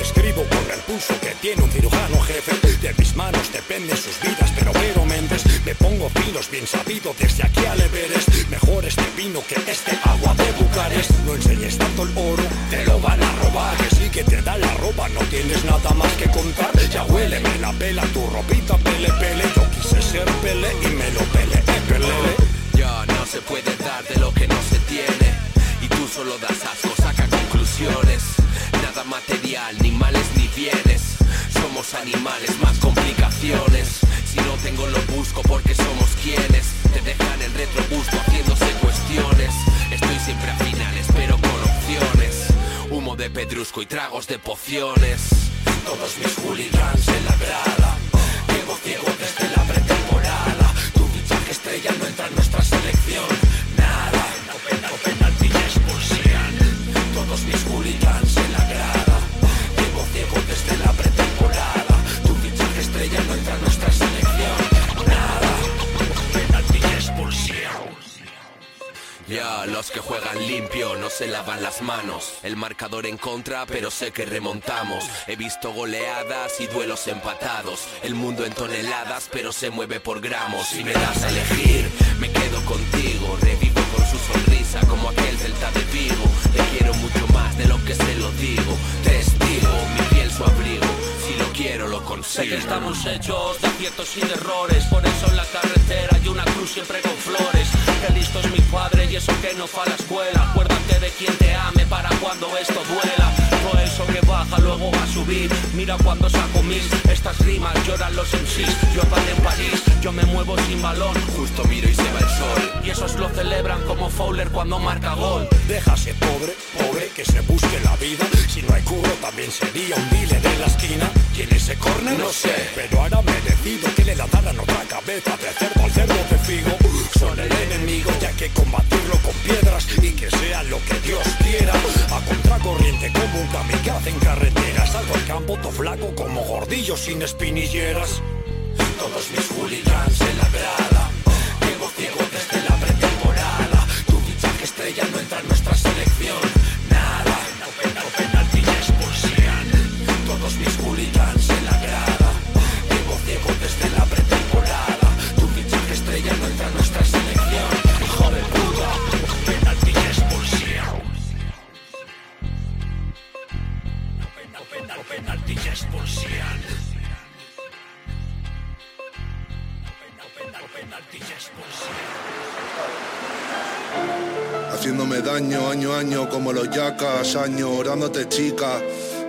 Escribo con el pulso que tiene un cirujano jefe De mis manos dependen sus vidas pero pero mentes Me pongo finos bien sabido desde aquí al Everest Mejor este vino que este agua de Bucarest No enseñes tanto el oro, te lo van a robar Que sí que te da la ropa, no tienes nada más que contar Ya huele, me la pela tu ropita pele pele Yo ser pele y me lo pele, eh, pelele Ya no se puede dar de lo que no se tiene. Y tú solo das asco, saca conclusiones. Nada material, ni males ni bienes. Somos animales, más complicaciones. Si no tengo lo busco porque somos quienes. Te dejan el retrogusto haciéndose cuestiones. Estoy siempre a finales pero con opciones. Humo de pedrusco y tragos de pociones. Todos mis hooligans en la grada. Llevo ciego desde la Los que juegan limpio no se lavan las manos. El marcador en contra, pero sé que remontamos. He visto goleadas y duelos empatados. El mundo en toneladas, pero se mueve por gramos. Si me das a elegir, me quedo contigo. Revivo con su sonrisa como aquel delta de Vigo. Le quiero mucho más de lo que se lo digo. Testigo, mi piel su abrigo. Si lo quiero, lo consigo. Sé estamos hechos de aciertos y de errores. Por eso en la carretera hay una cruz siempre con flores. Que listo es mi padre y eso que no fue a la escuela. Acuérdate de quien te ame para cuando esto duela. Todo eso que baja luego va a subir. Mira cuando saco mis estas rimas, lloran los MCs. Yo van en París, yo me muevo sin balón. Justo miro y se va el sol. Y esos lo celebran como Fowler cuando marca gol. Déjase pobre, pobre que se busque la vida. Si no hay curro también sería un dealer en la esquina. ¿Quién es ese corner? No sé. Pero ahora merecido que le lanzaran otra cabeza de cerdo que combatirlo con piedras y que sea lo que Dios quiera. A contracorriente como un kamikaze en carretera. Salgo al campo to flaco como gordillo sin espinilleras. Todos mis hooligans en la grada. Año como los yacas, año orándote chica.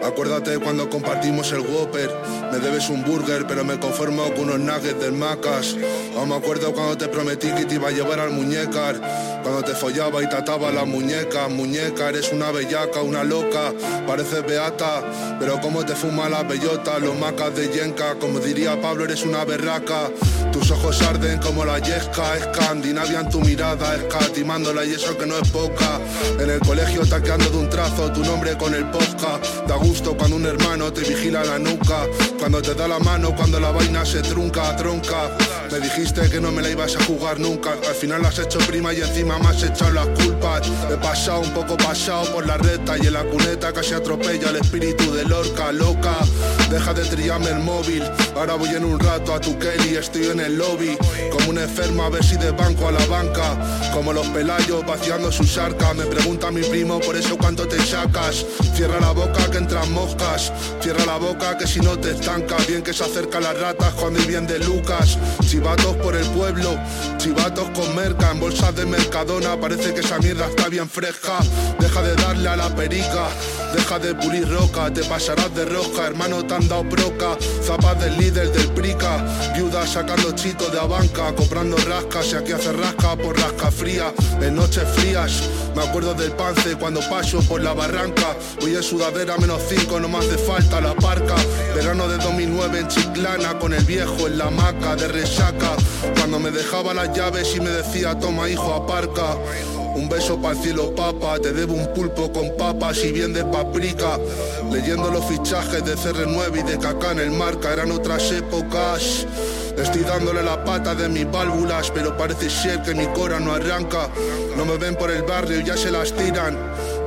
Acuérdate cuando compartimos el Whopper. Me debes un burger, pero me conformo con unos nuggets del Macas. Aún me acuerdo cuando te prometí que te iba a llevar al muñecar. Cuando te follaba y te ataba las muñecas. Muñeca, eres una bellaca, una loca. Pareces beata, pero como te fuma la bellota. Los macas de yenka, como diría Pablo, eres una berraca. Tus ojos arden como la yesca. Escandinavia en tu mirada, escatimándola y eso que no es poca. En el colegio taqueando de un trazo tu nombre con el posca. Da gusto cuando un hermano te vigila la nuca. Cuando te da la mano, cuando la vaina se trunca, tronca. Me dijiste que no me la ibas a jugar nunca. Al final la has hecho prima y encima me has echado las culpas. He pasado un poco pasado por la recta y en la cuneta casi atropella el espíritu de Lorca, loca. Deja de trillarme el móvil. Ahora voy en un rato a tu Kelly, estoy en el lobby. Como un enfermo a ver si de banco a la banca. Como los pelayos vaciando sus arcas. Me pregunta mi primo por eso cuánto te sacas. Cierra la boca que entran moscas. Cierra la boca que si no te estanca. Bien que se acercan las ratas cuando hay bien de Lucas. Chivatos por el pueblo. Chivatos con merca en bolsas de mercadona. Parece que esa mierda está bien fresca. Deja de darle a la perica. Deja de pulir roca, te pasarás de roja, hermano te han dado broca, zapas del líder del prica, viuda sacando chitos de abanca, comprando rascas y aquí hace rasca por rasca fría, en noches frías, me acuerdo del pance cuando paso por la barranca, hoy en sudadera menos cinco, no me hace falta la parca, verano de 2009 en Chiclana con el viejo en la hamaca de resaca, cuando me dejaba las llaves y me decía toma hijo aparca. Un beso para el cielo, papa. Te debo un pulpo con papas y bien de paprika. Leyendo los fichajes de CR9 y de Kaká en el marca, eran otras épocas. Estoy dándole la pata de mis válvulas, pero parece ser que mi cora no arranca. No me ven por el barrio, ya se las tiran.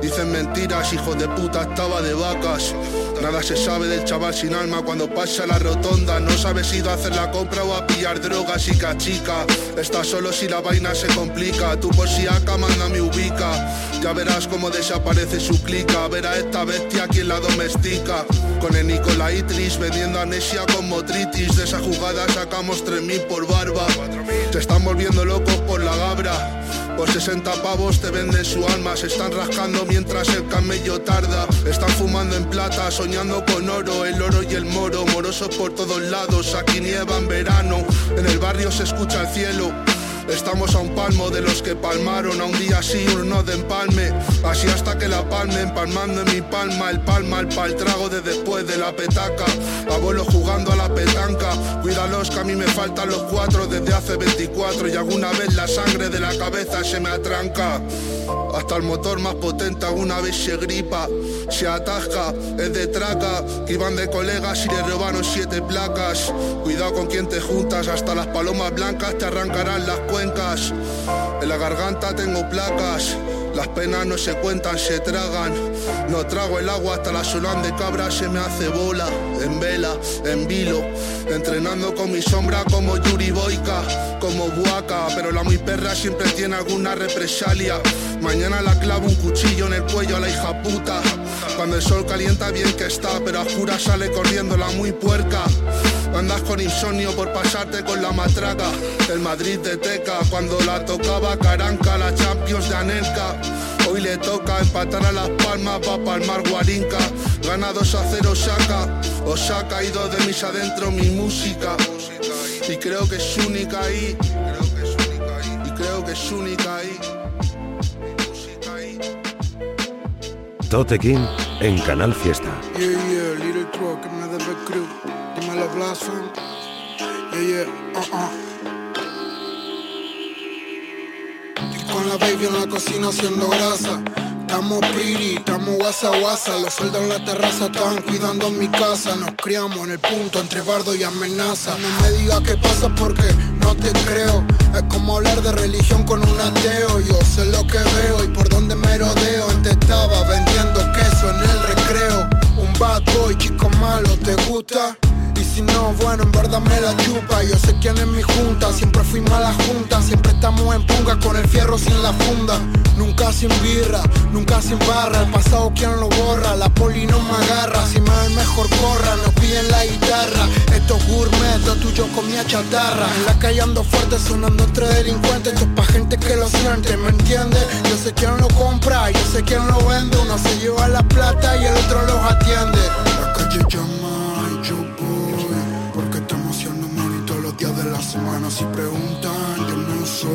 Dicen mentiras, hijo de puta, estaba de vacas. Nada se sabe del chaval sin alma cuando pasa la rotonda. No sabe si ir a hacer la compra o a pillar drogas y cachica. Está solo si la vaina se complica. Tú por si acá manda me ubica. Ya verás cómo desaparece su clica. Ver a esta bestia quien la domestica. Con el Nicolaitris vendiendo amnesia con motritis. De esa jugada sacamos 3.000 por barba. Se están volviendo locos por la gabra. Por 60 pavos te venden su alma, se están rascando mientras el camello tarda. Están fumando en plata, soñando con oro, el oro y el moro, morosos por todos lados. Aquí nieva en verano, en el barrio se escucha el cielo. Estamos a un palmo de los que palmaron, a un día sí, uno de empalme. Así hasta que la palme, empalmando en mi palma, el palma, el pal trago de después de la petaca. Abuelo jugando a la petanca, cuídalos que a mí me faltan los cuatro desde hace 24 y alguna vez la sangre de la cabeza se me atranca. Hasta el motor más potente alguna vez se gripa, se atasca, es de traca, que iban de colegas y le robaron siete placas. Cuidado con quien te juntas, hasta las palomas blancas te arrancarán las cuencas. En la garganta tengo placas. Las penas no se cuentan, se tragan. No trago el agua hasta la solán de cabra se me hace bola. En vela, en vilo. Entrenando con mi sombra como Yuri Boika, como Buaca. Pero la muy perra siempre tiene alguna represalia. Mañana la clavo un cuchillo en el cuello a la hija puta. Cuando el sol calienta bien que está, pero a jura sale corriendo la muy puerca. Andas con insomnio por pasarte con la matraca. El Madrid de Teca, cuando la tocaba Caranca, la Champions de Anelka. Hoy le toca empatar a las palmas pa' palmar Guarinca. Gana 2 a 0 Osaka. Osaka y dos de mis adentro mi música. Y creo que es única ahí. Y creo que es única ahí. Tote King en Canal Fiesta. Yeah, yeah, Uh-uh. Estoy con la baby en la cocina haciendo grasa. Estamos pretty, estamos guasa guasa. Los soldados en la terraza estaban cuidando mi casa. Nos criamos en el punto entre bardo y amenaza. No me digas qué pasa porque no te creo. Es como hablar de religión con un ateo. Yo sé lo que veo y por dónde me rodeo. Antes estaba vendiendo queso en el recreo. Un bad boy, chico malo, ¿te gusta? Si no, bueno, en verdad me la chupa. Yo sé quién es mi junta, siempre fui mala junta. Siempre estamos en punga con el fierro sin la funda. Nunca sin birra, nunca sin barra. El pasado quien lo borra, la poli no me agarra. Si me ven mejor corra, nos piden la guitarra. Esto es gourmet, lo tuyo comía chatarra. En la calle ando fuerte, sonando entre delincuentes. Esto es pa' gente que lo siente, ¿me entiendes? Yo sé quién lo compra, yo sé quién lo vende. Uno se lleva la plata y el otro los atiende. La calle semana. Si preguntan, yo no soy.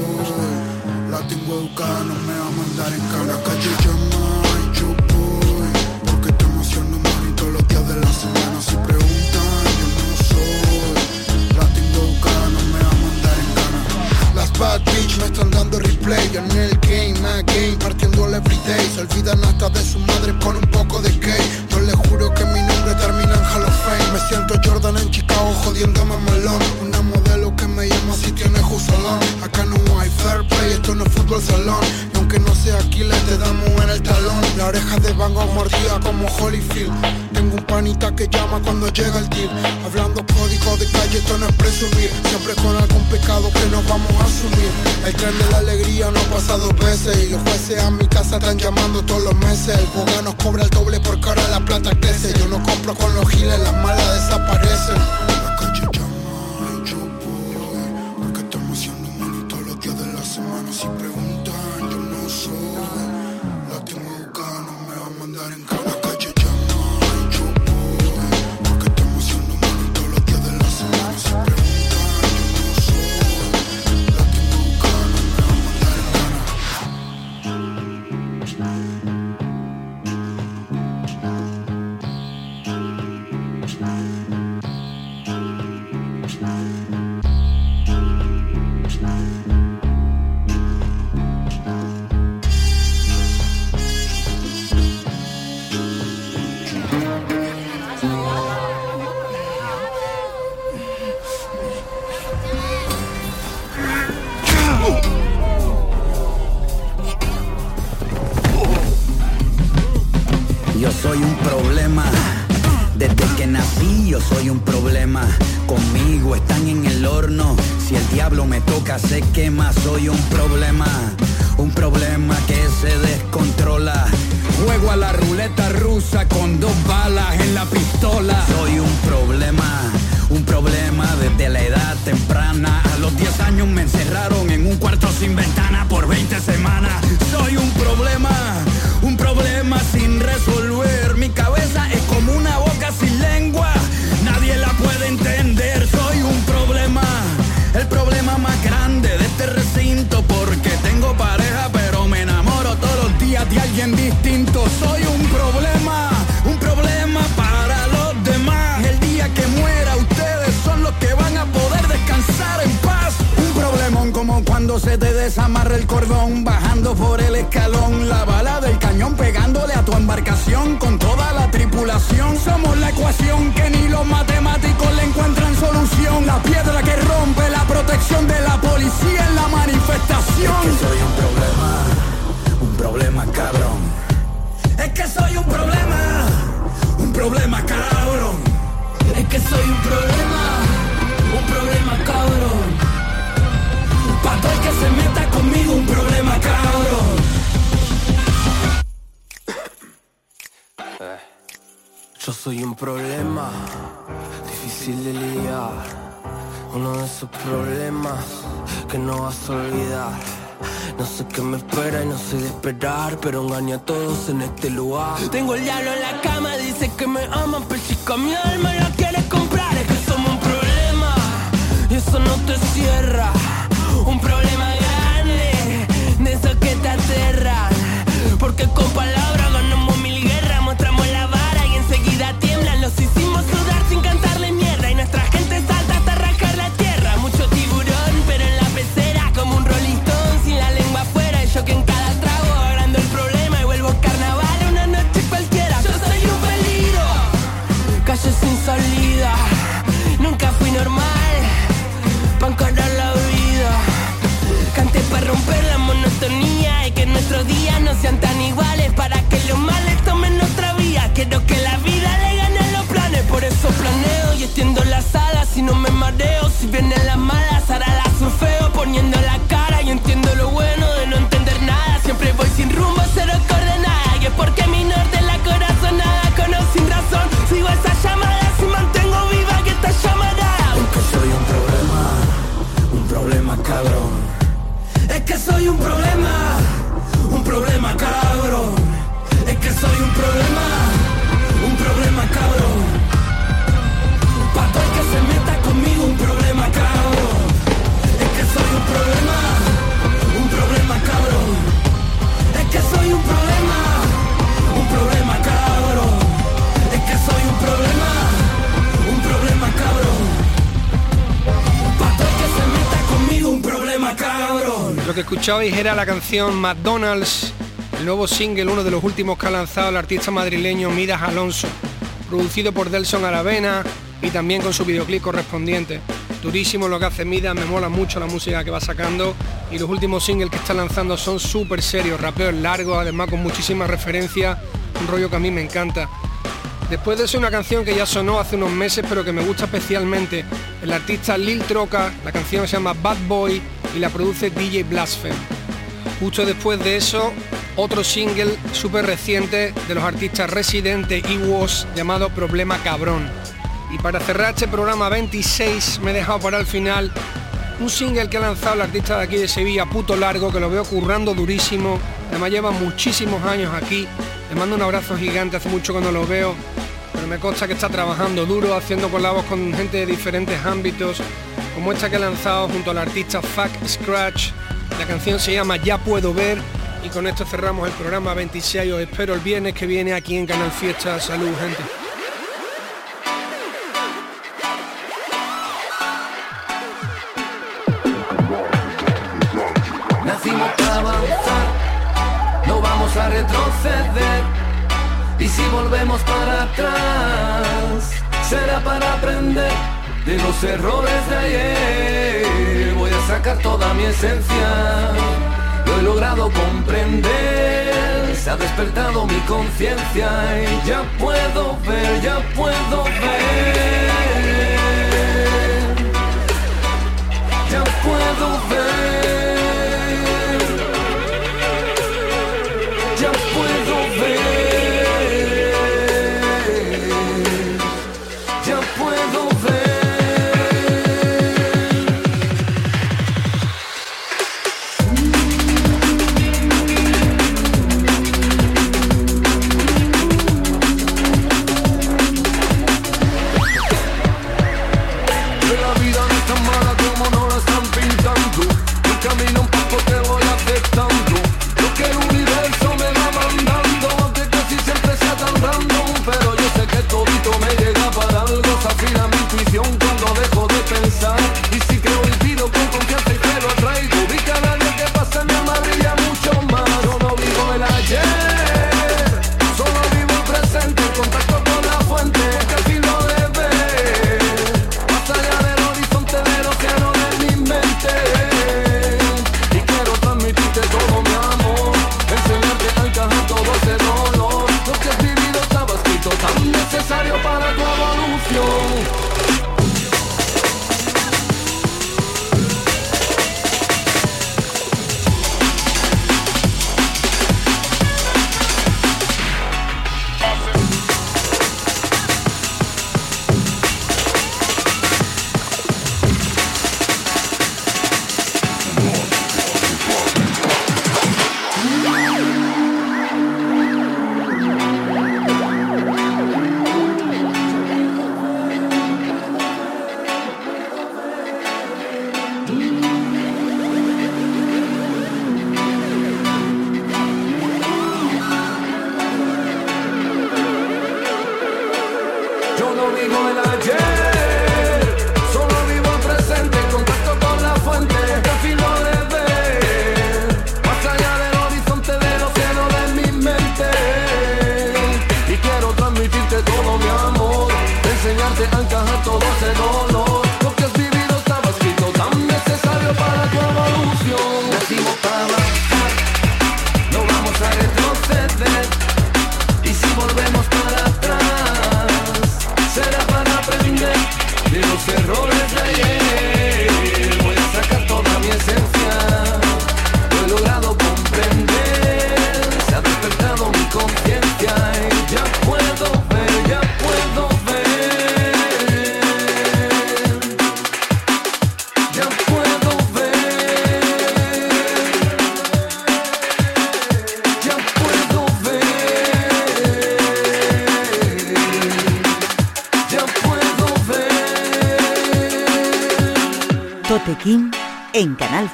La tengo educada, no me va a mandar en cara. Calle llama y yo voy. Porque haciendo money todos los días de la semana. Si preguntan, yo no soy. La tengo educada, no me va a mandar en cara. Las bad bitch me están dando replay en el game, my game, partiendo el everyday. Se olvidan hasta de su madre por un poco de gay. Yo les juro que mi nombre termina en Hall of Fame. Me siento Jordan en Chicago jodiéndome melón. Una modelo que me llama si tiene salón. Acá no hay fair play, esto no es fútbol salón. Y aunque no sea aquí, le te damos en el talón. La oreja de Van Gogh mordida como Holyfield. Tengo un panita que llama cuando llega el deal. Hablando código de calle, esto no es presumir. Siempre con algún pecado que nos vamos a asumir. El tren de la alegría no pasa dos veces. Y los jueces a mi casa están llamando todos los meses. El boga nos cobra el doble porque ahora la plata crece. Yo no compro con los giles, las malas desaparecen. Yo soy un problema, difícil de lidiar. Uno de esos problemas que no vas a olvidar. No sé qué me espera y no sé de esperar, pero engañé a todos en este lugar. Tengo el diablo en la cama, dice que me aman, pero chica mi alma la quiere comprar. Es que somos un problema y eso no te cierra. Un problema grande, de esos que te aterran. Porque con palabras Lo que escuchabais era la canción McDonald's, el nuevo single, uno de los últimos que ha lanzado el artista madrileño Midas Alonso, producido por Delson Aravena y también con su videoclip correspondiente. Durísimo lo que hace Midas, me mola mucho la música que va sacando y los últimos singles que está lanzando son súper serios, rapeos largos, además con muchísimas referencias, un rollo que a mí me encanta. Después de eso una canción que ya sonó hace unos meses pero que me gusta especialmente, el artista Lil Troca, la canción se llama Bad Boy y la produce DJ Blasphemy. Justo después de eso, otro single súper reciente de los artistas Residente y Was llamado Problema Cabrón. Y para cerrar este programa 26 me he dejado para el final un single que ha lanzado el artista de aquí de Sevilla, Puto Largo, que lo veo currando durísimo, además lleva muchísimos años aquí, le mando un abrazo gigante, hace mucho que no lo veo, pero me consta que está trabajando duro, haciendo colabos con gente de diferentes ámbitos, como esta que ha lanzado junto al artista Fuck Scratch. La canción se llama Ya Puedo Ver y con esto cerramos el programa 26. Os espero el viernes que viene aquí en Canal Fiesta. Salud, gente. Nacimos para avanzar, no vamos a retroceder. Y si volvemos para atrás, será para aprender de los errores de ayer. Voy a sacar toda mi esencia, lo he logrado comprender. Se ha despertado mi conciencia y ya puedo ver, ya puedo ver. Conmigo el ayer. Solo vivo el presente, en contacto con la fuente. Que filo de ver, más allá del horizonte del océano de mi mente. Y quiero transmitirte todo mi amor, enseñarte a encajar todo ese dolor.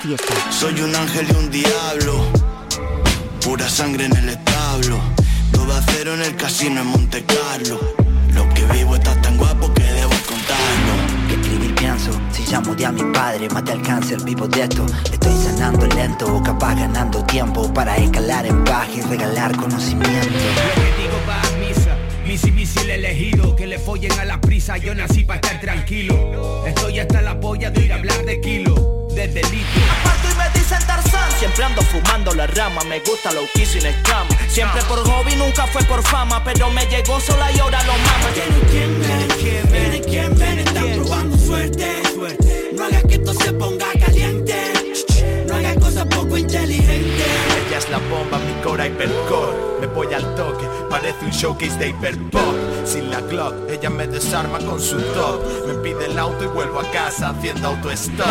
Fiesta. Soy un ángel y un diablo, pura sangre en el establo, todo a cero en el casino en Monte Carlo. Lo que vivo está tan guapo que debo contarlo. Que escribir pienso, si ya mudé a mi padre, maté al cáncer, vivo de esto. Estoy sanando lento, o capaz ganando tiempo para escalar en paz y regalar conocimiento. Lo que digo va a misa, misi misil elegido, que le follen a la prisa, yo nací para estar rama Me gusta lo que sin escama Siempre por hobby, nunca fue por fama Pero me llegó sola y ahora lo mama Viene quien quien viene, quien viene, están probando suerte. No hagas que esto se ponga caliente. No hagas cosas poco inteligentes. Ella es la bomba, hipercore Me voy al toque, parece un showcase de hiperpop Sin la Glock, ella me desarma con su top Me pide el auto y vuelvo a casa haciendo autostop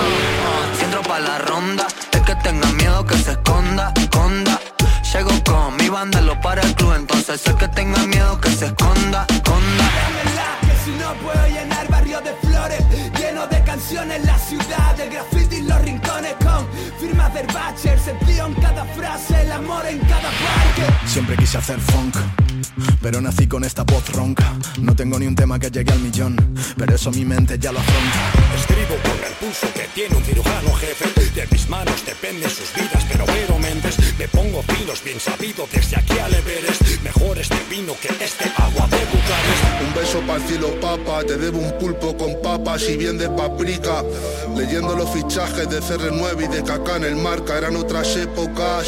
Si entro pa' la ronda, el que tenga miedo que se esconda, esconda. Llego con mi banda, lo para el club, entonces el que tenga miedo que se esconda, esconda. Si no puedo llenar barrio de flores Lleno de canciones la ciudad De graffiti en los rincones con firmas de Batcher Sentido en cada frase, el amor en cada parque Siempre quise hacer funk, pero nací con esta voz ronca. No tengo ni un tema que llegue al millón, pero eso mi mente ya lo afronta. Escribo el pulso que tiene un cirujano jefe. De mis manos dependen sus vidas, pero pero mentes. Me pongo finos, bien sabido, desde aquí al Everest. Mejor este vino que este agua de Bucarest. Un beso para el cielo, papa. Te debo un pulpo con papas y bien de paprika. Leyendo los fichajes de CR9 y de Kaká en el marca, eran otras épocas.